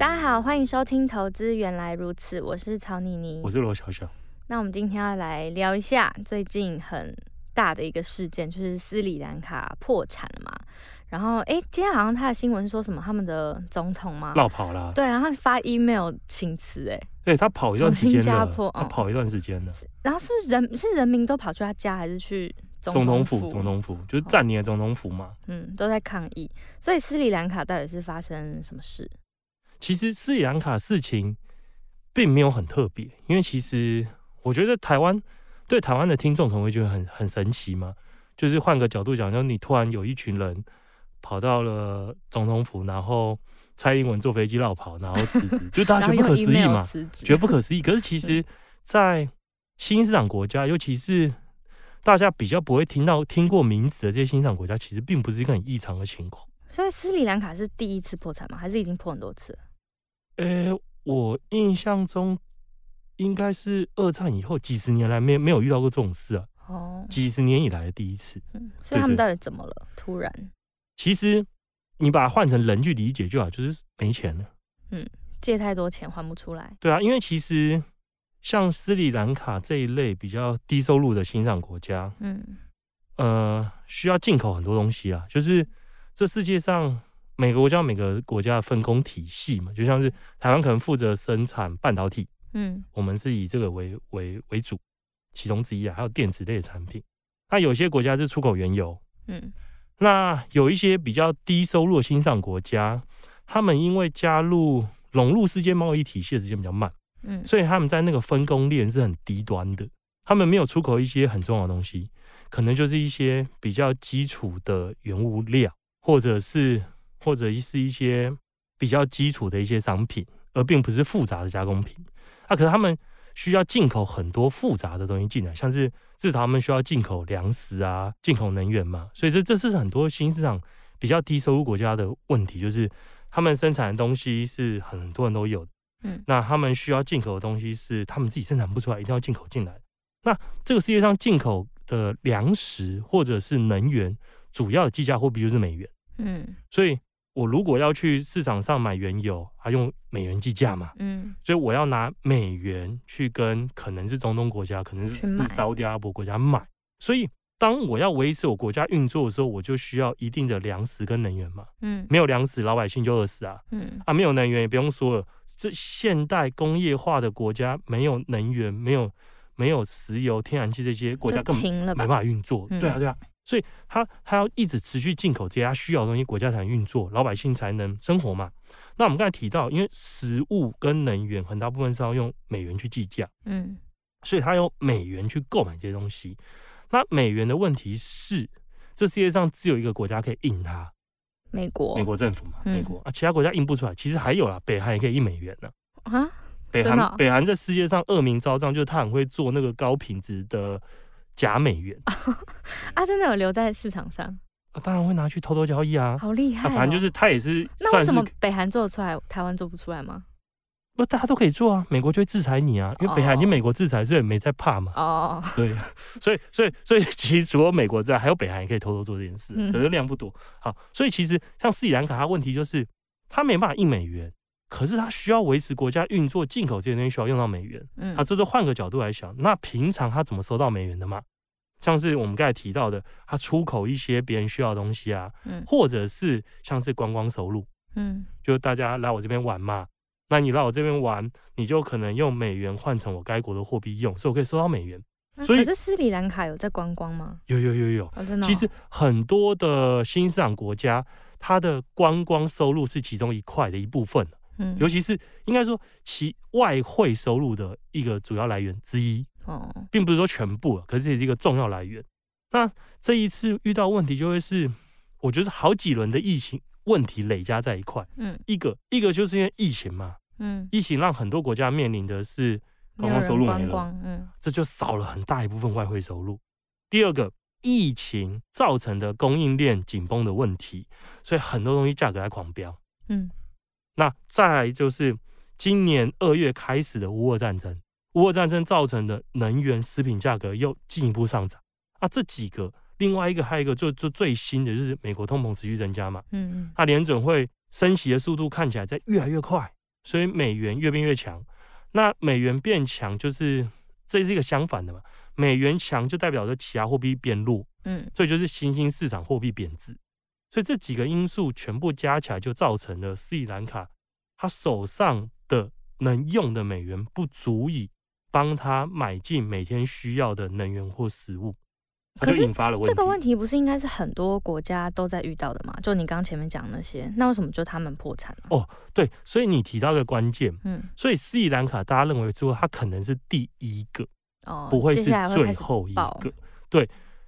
大家好，欢迎收听《投资原来如此》，我是曹妮妮，我是罗小小。那我们今天要来聊一下最近很大的一个事件，就是斯里兰卡破产了嘛。然后，哎，今天好像他的新闻说什么，他们的总统嘛？落跑了。对，然后发 email 请辞，哎，对他跑一段时间了，新加坡，他跑一段时间了。然后是不是人是人民都跑去他家，还是去总统府？总统府就是占领的总统府嘛。嗯，都在抗议。所以斯里兰卡到底是发生什么事？其实斯里兰卡事情并没有很特别，因为其实我觉得台湾对台湾的听众可能会觉得很很神奇嘛。就是换个角度讲，就你突然有一群人跑到了总统府，然后蔡英文坐飞机绕跑，然后辞职，就大家 觉得不可思议嘛，觉得不可思议。可是其 实，在新市场国家，尤其是大家比较不会听到听过名字的这些新兴市场国家，其实并不是一个很异常的情况。所以斯里兰卡是第一次破产吗？还是已经破很多次？呃、欸，我印象中应该是二战以后几十年来没没有遇到过这种事啊。哦，几十年以来的第一次。嗯，所以他们到底怎么了？突然？其实你把它换成人去理解就好，就是没钱了。嗯，借太多钱还不出来。对啊，因为其实像斯里兰卡这一类比较低收入的新兴国家，嗯，呃，需要进口很多东西啊。就是这世界上。每个国家每个国家的分工体系嘛，就像是台湾可能负责生产半导体，嗯，我们是以这个为为为主，其中之一啊，还有电子类的产品。那有些国家是出口原油，嗯，那有一些比较低收入的新上国家，他们因为加入融入世界贸易体系的时间比较慢，嗯，所以他们在那个分工链是很低端的，他们没有出口一些很重要的东西，可能就是一些比较基础的原物料，或者是。或者是一些比较基础的一些商品，而并不是复杂的加工品。那、啊、可是他们需要进口很多复杂的东西进来，像是至少他们需要进口粮食啊，进口能源嘛。所以这这是很多新市场比较低收入国家的问题，就是他们生产的东西是很多人都有的，嗯，那他们需要进口的东西是他们自己生产不出来，一定要进口进来。那这个世界上进口的粮食或者是能源，主要的计价货币就是美元，嗯，所以。我如果要去市场上买原油，还用美元计价嘛？嗯，所以我要拿美元去跟可能是中东国家，可能是沙乌地阿拉伯国家买。所以当我要维持我国家运作的时候，我就需要一定的粮食跟能源嘛。嗯，没有粮食，老百姓就饿死啊。嗯，啊，没有能源也不用说了，这现代工业化的国家没有能源，没有没有石油、天然气这些国家根本没办法运作。对啊，对啊。所以他他要一直持续进口这些他需要的东西，国家才能运作，老百姓才能生活嘛。那我们刚才提到，因为食物跟能源很大部分是要用美元去计价，嗯，所以他用美元去购买这些东西。那美元的问题是，这世界上只有一个国家可以印它，美国，美国政府嘛，美国啊，其他国家印不出来。其实还有啦，北韩也可以印美元呢。啊，北韩，北韩在世界上恶名昭彰，就是他很会做那个高品质的。假美元 啊，真的有留在市场上啊？当然会拿去偷偷交易啊！好厉害、哦啊！反正就是他也是，是。那为什么北韩做得出来，台湾做不出来吗？不，大家都可以做啊！美国就会制裁你啊，因为北韩你美国制裁，所以没在怕嘛。哦，对，所以所以所以其实除了美国之外，还有北韩也可以偷偷做这件事，可是量不多。好，所以其实像斯里兰卡，它问题就是它没办法印美元。可是它需要维持国家运作，进口这些东西需要用到美元。嗯，啊这是换个角度来想，那平常它怎么收到美元的嘛？像是我们刚才提到的，他出口一些别人需要的东西啊，嗯，或者是像是观光收入，嗯，就大家来我这边玩嘛，那你来我这边玩，你就可能用美元换成我该国的货币用，所以我可以收到美元。所以，可是斯里兰卡有在观光吗？有有有有，哦，真的哦。其实很多的新兴市场国家，它的观光收入是其中一块的一部分。嗯尤其是应该说其外汇收入的一个主要来源之一哦，并不是说全部，可是这也是一个重要来源。那这一次遇到问题就会是，我觉得好几轮的疫情问题累加在一块。嗯，一个一个就是因为疫情嘛，嗯，疫情让很多国家面临的是观光收入没了，嗯，这就少了很大一部分外汇收入。第二个，疫情造成的供应链紧绷的问题，所以很多东西价格在狂飙。嗯，那再来就是今年二月开始的乌俄战争，乌俄战争造成的能源、食品价格又进一步上涨。啊，这几个，另外一个还有一个就就最新的就是美国通膨持续增加嘛。嗯嗯，那联准会升息的速度看起来在越来越快，所以美元越变越强。那美元变强就是这是一个相反的嘛，美元强就代表着其他货币变弱。嗯，所以就是新兴市场货币贬值。所以这几个因素全部加起来，就造成了斯里兰卡他手上的能用的美元不足以帮他买进每天需要的能源或食物。可是引发了问题。这个问题不是应该是很多国家都在遇到的吗？就你刚刚前面讲那些，那为什么就他们破产了？哦，对，所以你提到一个关键，嗯，所以斯里兰卡大家认为之后它可能是第一个，哦，不会是最后一个，对，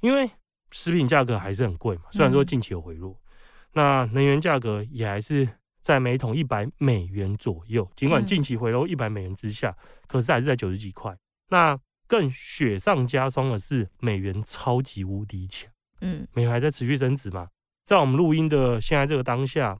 因为食品价格还是很贵嘛，虽然说近期有回落，嗯、那能源价格也还是在每桶一百美元左右，尽管近期回落一百美元之下，嗯、可是还是在九十几块，那。更雪上加霜的是，美元超级无敌强，嗯，美元还在持续升值嘛。在我们录音的现在这个当下，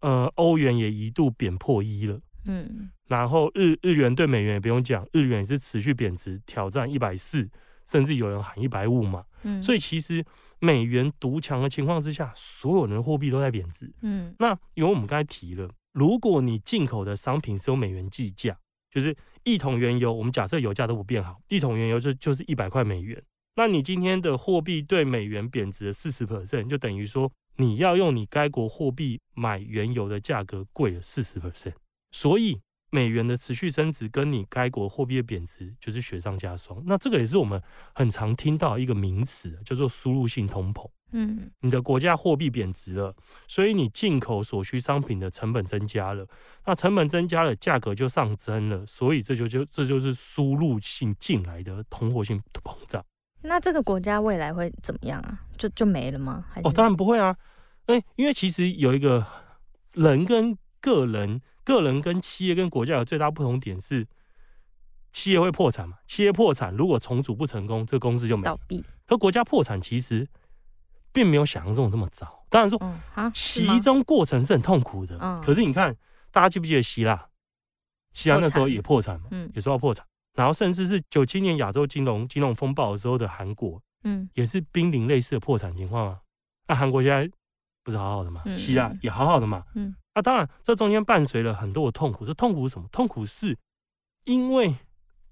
呃，欧元也一度贬破一了，嗯，然后日日元对美元也不用讲，日元也是持续贬值，挑战一百四，甚至有人喊一百五嘛，嗯，所以其实美元独强的情况之下，所有人的货币都在贬值，嗯，那因为我们刚才提了，如果你进口的商品是用美元计价，就是。一桶原油，我们假设油价都不变好，一桶原油就就是一百块美元。那你今天的货币对美元贬值了四十 percent，就等于说你要用你该国货币买原油的价格贵了四十 percent。所以美元的持续升值跟你该国货币的贬值就是雪上加霜。那这个也是我们很常听到一个名词，叫做输入性通膨。嗯，你的国家货币贬值了，所以你进口所需商品的成本增加了，那成本增加了，价格就上升了，所以这就就这就是输入性进来的通货性膨胀。那这个国家未来会怎么样啊？就就没了吗？还是？哦，当然不会啊，哎，因为其实有一个人跟个人、个人跟企业跟国家有最大不同点是，企业会破产嘛？企业破产如果重组不成功，这个公司就。倒闭。可国家破产其实。并没有想象中那么糟。当然说，嗯、其中过程是很痛苦的。嗯、可是你看，大家记不记得希腊？希腊那时候也破产嘛，嗯、也说要破产。然后甚至是九七年亚洲金融金融风暴的时候的韩国，嗯，也是濒临类似的破产情况啊。那韩国现在不是好好的嘛？嗯、希腊也好好的嘛。嗯，那、啊、当然，这中间伴随了很多的痛苦。这痛苦是什么？痛苦是因为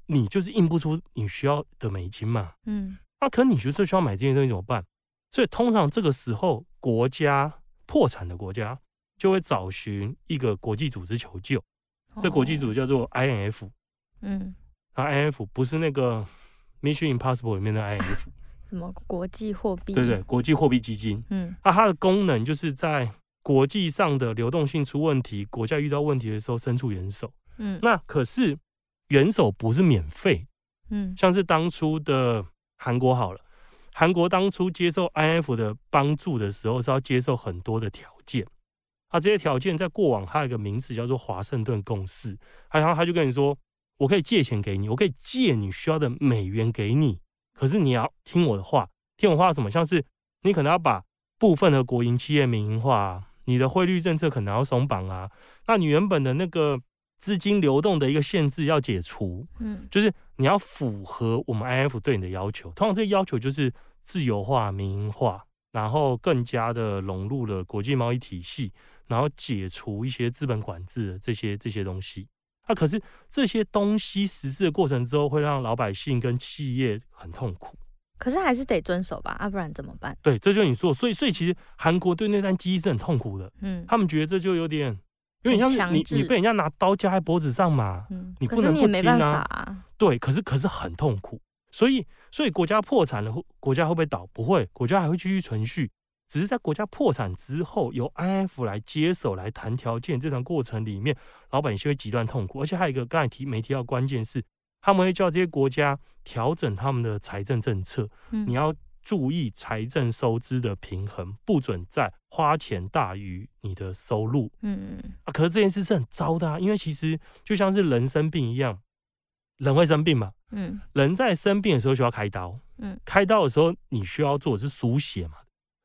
你就是印不出你需要的美金嘛。嗯，那、啊、可你就是需要买这些东西怎么办？所以通常这个时候，国家破产的国家就会找寻一个国际组织求救。哦、这国际组织叫做 INF。嗯，啊，INF 不是那个 Mission Impossible 里面的 INF。什么国际货币？对对，国际货币基金。嗯，那、啊、它的功能就是在国际上的流动性出问题，国家遇到问题的时候伸出援手。嗯，那可是援手不是免费。嗯，像是当初的韩国好了。韩国当初接受 IMF 的帮助的时候，是要接受很多的条件。啊，这些条件在过往，它有一个名词叫做华盛顿共识。然后他就跟你说，我可以借钱给你，我可以借你需要的美元给你，可是你要听我的话。听我话什么？像是你可能要把部分的国营企业民营化，你的汇率政策可能要松绑啊。那你原本的那个资金流动的一个限制要解除，嗯，就是。你要符合我们 IMF 对你的要求，通常这个要求就是自由化、民营化，然后更加的融入了国际贸易体系，然后解除一些资本管制的这些这些东西。啊，可是这些东西实施的过程之后，会让老百姓跟企业很痛苦。可是还是得遵守吧，啊，不然怎么办？对，这就是你说，所以所以其实韩国对那段记忆是很痛苦的。嗯，他们觉得这就有点。因为你像你，你被人家拿刀架在脖子上嘛，嗯、你不能不听啊。啊对，可是可是很痛苦，所以所以国家破产了，国家会不会倒？不会，国家还会继续存续，只是在国家破产之后，由 IMF 来接手来谈条件，这段过程里面，老百姓会极端痛苦。而且还有一个刚才提没提到关键是，他们会叫这些国家调整他们的财政政策，嗯、你要注意财政收支的平衡，不准再花钱大于你的收入。嗯嗯啊，可是这件事是很糟的啊，因为其实就像是人生病一样，人会生病嘛。嗯，人在生病的时候需要开刀。嗯，开刀的时候你需要做的是输血嘛。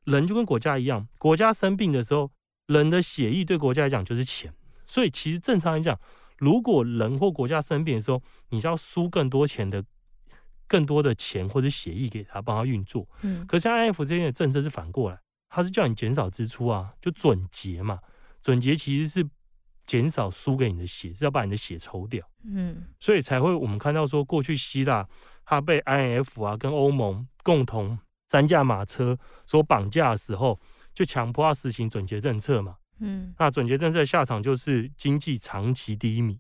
人就跟国家一样，国家生病的时候，人的血液对国家来讲就是钱。所以其实正常来讲，如果人或国家生病的时候，你是要输更多钱的。更多的钱或者协议给他，帮他运作。嗯，可是像 IMF 这边的政策是反过来，他是叫你减少支出啊，就准节嘛。准节其实是减少输给你的血，是要把你的血抽掉。嗯，所以才会我们看到说，过去希腊他被 IMF 啊跟欧盟共同三驾马车所绑架的时候，就强迫他实行准结政策嘛。嗯，那准节政策的下场就是经济长期低迷。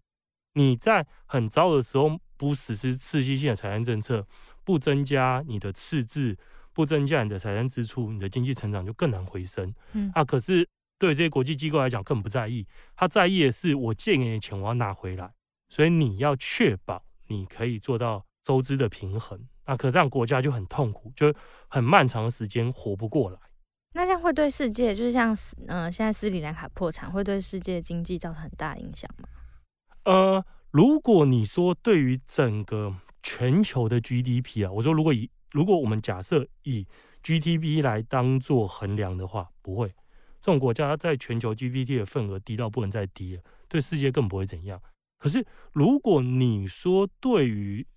你在很糟的时候。不实施刺激性的财政政策，不增加你的赤字，不增加你的财政支出，你的经济成长就更难回升。嗯啊，可是对这些国际机构来讲，更不在意，他在意的是我借给你的钱，我要拿回来。所以你要确保你可以做到收支的平衡。那可这样国家就很痛苦，就很漫长的时间活不过来。那这样会对世界，就是像嗯、现在斯里兰卡破产，会对世界经济造成很大影响吗？呃。如果你说对于整个全球的 GDP 啊，我说如果以如果我们假设以 GDP 来当做衡量的话，不会，这种国家在全球 GDP 的份额低到不能再低了，对世界更不会怎样。可是如果你说对于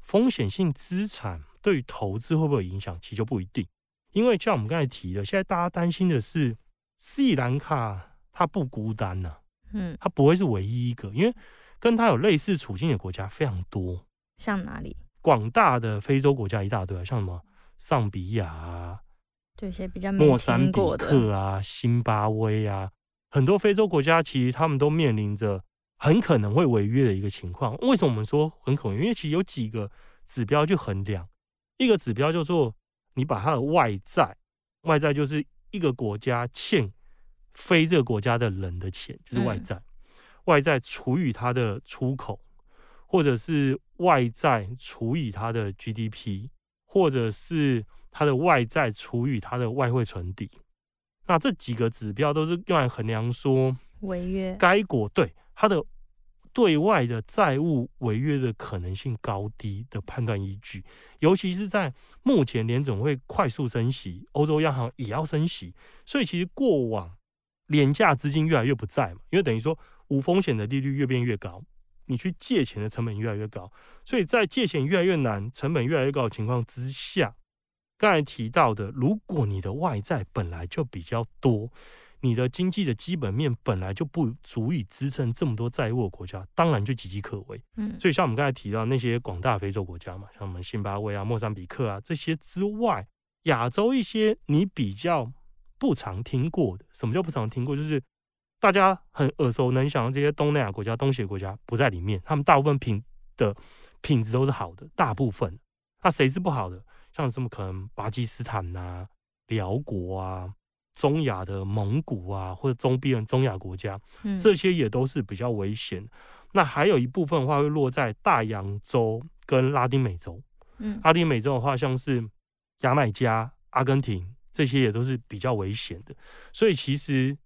风险性资产对于投资会不会有影响，其实就不一定，因为像我们刚才提的，现在大家担心的是斯里兰卡它不孤单呐、啊，嗯，它不会是唯一一个，因为。跟它有类似处境的国家非常多，像哪里？广大的非洲国家一大堆，像什么桑比亚啊，这些比较莫桑比克啊、辛巴威啊，很多非洲国家其实他们都面临着很可能会违约的一个情况。为什么我们说很可能？因为其实有几个指标去衡量，一个指标叫做你把它的外债，外债就是一个国家欠非这个国家的人的钱，就是外债。嗯外债除以它的出口，或者是外债除以它的 GDP，或者是它的外债除以它的外汇存底，那这几个指标都是用来衡量说违约。该国对它的对外的债务违约的可能性高低的判断依据。尤其是在目前联总会快速升息，欧洲央行也要升息，所以其实过往廉价资金越来越不在嘛，因为等于说。无风险的利率越变越高，你去借钱的成本越来越高，所以在借钱越来越难、成本越来越高的情况之下，刚才提到的，如果你的外债本来就比较多，你的经济的基本面本来就不足以支撑这么多债务的国家，当然就岌岌可危。嗯，所以像我们刚才提到那些广大非洲国家嘛，像我们辛巴威啊、莫桑比克啊这些之外，亚洲一些你比较不常听过的，什么叫不常听过？就是。大家很耳熟能详的这些东南亚国家、东协国家不在里面，他们大部分品的品质都是好的，大部分。那谁是不好的？像什么可能巴基斯坦呐、啊、寮国啊、中亚的蒙古啊，或者中边中亚国家，这些也都是比较危险。嗯、那还有一部分的话会落在大洋洲跟拉丁美洲。嗯，拉丁美洲的话，像是牙买加、阿根廷这些也都是比较危险的。所以其实。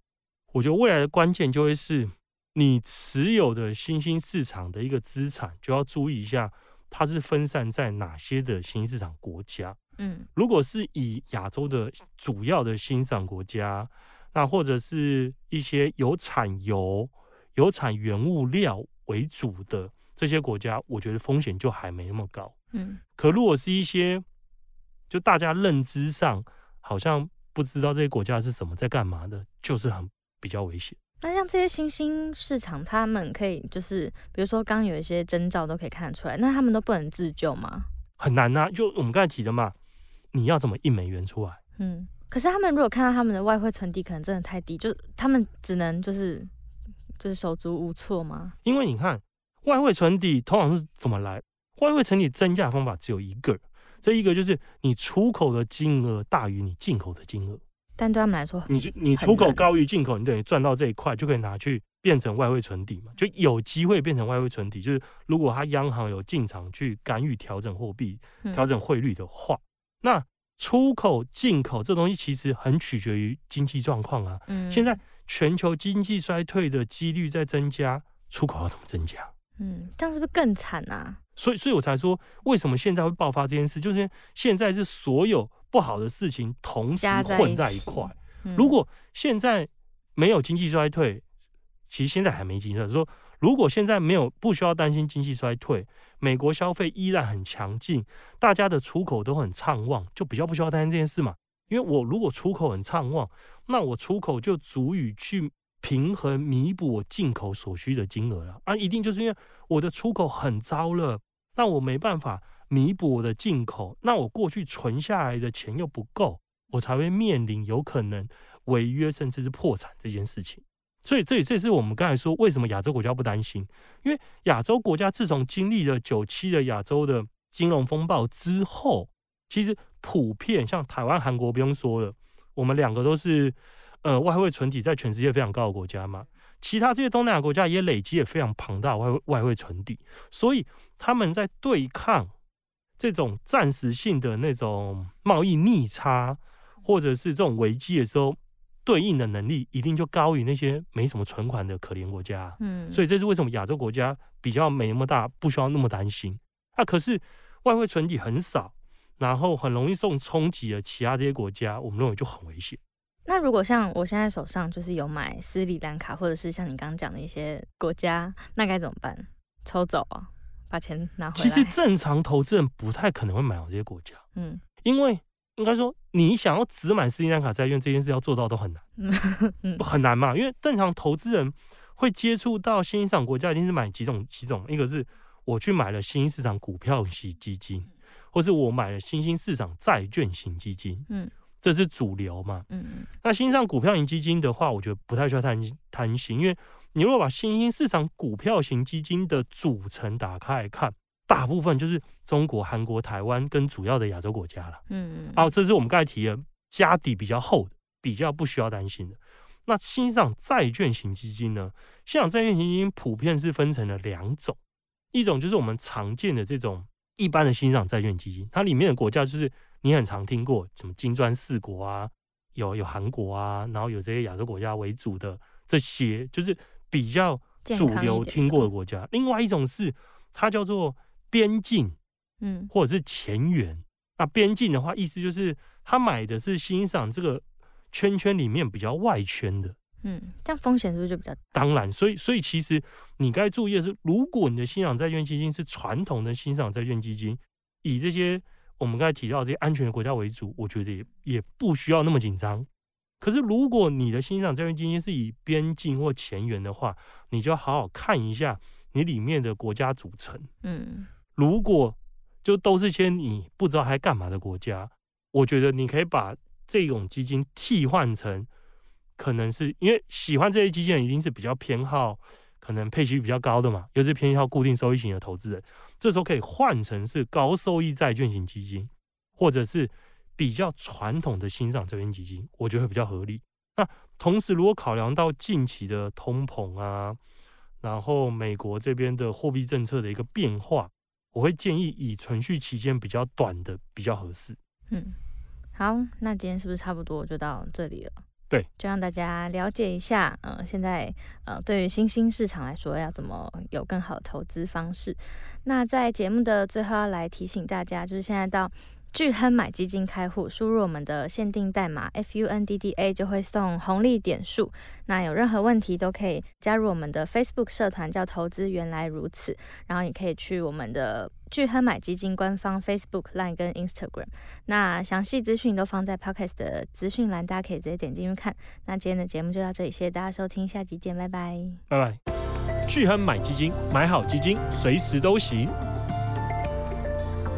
我觉得未来的关键就会是你持有的新兴市场的一个资产，就要注意一下它是分散在哪些的新兴市场国家。嗯，如果是以亚洲的主要的新兴市场国家，那或者是一些有产油、有产原物料为主的这些国家，我觉得风险就还没那么高。嗯，可如果是一些就大家认知上好像不知道这些国家是什么在干嘛的，就是很。比较危险。那像这些新兴市场，他们可以就是，比如说刚有一些征兆都可以看得出来，那他们都不能自救吗？很难啊，就我们刚才提的嘛，你要怎么印美元出来？嗯，可是他们如果看到他们的外汇存底可能真的太低，就他们只能就是就是手足无措吗？因为你看外汇存底通常是怎么来？外汇存底增加的方法只有一个，这一个就是你出口的金额大于你进口的金额。但对他们来说，你你出口高于进口，你等于赚到这一块，就可以拿去变成外汇存底嘛，就有机会变成外汇存底。就是如果他央行有进场去干预调整货币、调整汇率的话，那出口、进口这东西其实很取决于经济状况啊。嗯，现在全球经济衰退的几率在增加，出口要怎么增加？嗯，这样是不是更惨啊？所以，所以我才说，为什么现在会爆发这件事？就是现在是所有不好的事情同时混在一块。嗯、如果现在没有经济衰退，其实现在还没经济衰退。说如果现在没有，不需要担心经济衰退，美国消费依然很强劲，大家的出口都很畅旺，就比较不需要担心这件事嘛。因为我如果出口很畅旺，那我出口就足以去平衡弥补我进口所需的金额了。啊，一定就是因为我的出口很糟了，那我没办法弥补我的进口，那我过去存下来的钱又不够。我才会面临有可能违约甚至是破产这件事情，所以这也这也是我们刚才说为什么亚洲国家不担心，因为亚洲国家自从经历了九七的亚洲的金融风暴之后，其实普遍像台湾、韩国不用说了，我们两个都是呃外汇存底在全世界非常高的国家嘛，其他这些东南亚国家也累积了非常庞大的外外汇存底，所以他们在对抗这种暂时性的那种贸易逆差。或者是这种危机的时候，对应的能力一定就高于那些没什么存款的可怜国家。嗯，所以这是为什么亚洲国家比较没那么大，不需要那么担心。那、啊、可是外汇存底很少，然后很容易受冲击的其他这些国家，我们认为就很危险。那如果像我现在手上就是有买斯里兰卡，或者是像你刚刚讲的一些国家，那该怎么办？抽走啊，把钱拿回来？其实正常投资人不太可能会买到这些国家。嗯，因为。应该说，你想要只买斯里兰卡债券这件事要做到都很难，很难嘛。因为正常投资人会接触到新兴市场国家，一定是买几种几种。一个是我去买了新兴市场股票型基金，或是我买了新兴市场债券型基金，嗯，这是主流嘛。嗯，那新兴市场股票型基金的话，我觉得不太需要贪贪心，因为你如果把新兴市场股票型基金的组成打开来看。大部分就是中国、韩国、台湾跟主要的亚洲国家了。嗯嗯。好，这是我们刚才提的家底比较厚的，比较不需要担心的。那新兴市场债券型基金呢？新兴市场债券型基金普遍是分成了两种，一种就是我们常见的这种一般的新兴市场债券基金，它里面的国家就是你很常听过什么金砖四国啊，有有韩国啊，然后有这些亚洲国家为主的这些，就是比较主流听过的国家。另外一种是它叫做。边境，嗯，或者是前缘。嗯、那边境的话，意思就是他买的是欣赏这个圈圈里面比较外圈的，嗯，这样风险是不是就比较大？当然，所以所以其实你该注意的是，如果你的欣赏债券基金是传统的欣赏债券基金，以这些我们刚才提到这些安全的国家为主，我觉得也也不需要那么紧张。可是如果你的新兴债券基金是以边境或前缘的话，你就要好好看一下你里面的国家组成，嗯。如果就都是些你不知道还干嘛的国家，我觉得你可以把这种基金替换成，可能是因为喜欢这些基金一定是比较偏好可能配息比较高的嘛，又是偏好固定收益型的投资人，这时候可以换成是高收益债券型基金，或者是比较传统的新赏这边基金，我觉得会比较合理。那同时，如果考量到近期的通膨啊，然后美国这边的货币政策的一个变化。我会建议以存续期间比较短的比较合适。嗯，好，那今天是不是差不多就到这里了？对，就让大家了解一下，呃，现在呃，对于新兴市场来说，要怎么有更好的投资方式。那在节目的最后要来提醒大家，就是现在到。巨亨买基金开户，输入我们的限定代码 FUNDDA 就会送红利点数。那有任何问题都可以加入我们的 Facebook 社团，叫投资原来如此。然后也可以去我们的巨亨买基金官方 Facebook、Line 跟 Instagram。那详细资讯都放在 Podcast 的资讯栏，大家可以直接点进去看。那今天的节目就到这里，谢谢大家收听，下集见，拜拜，拜拜。巨亨买基金，买好基金，随时都行。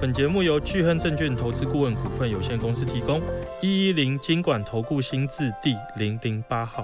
本节目由巨亨证券投资顾问股份有限公司提供，一一零经管投顾新字第零零八号。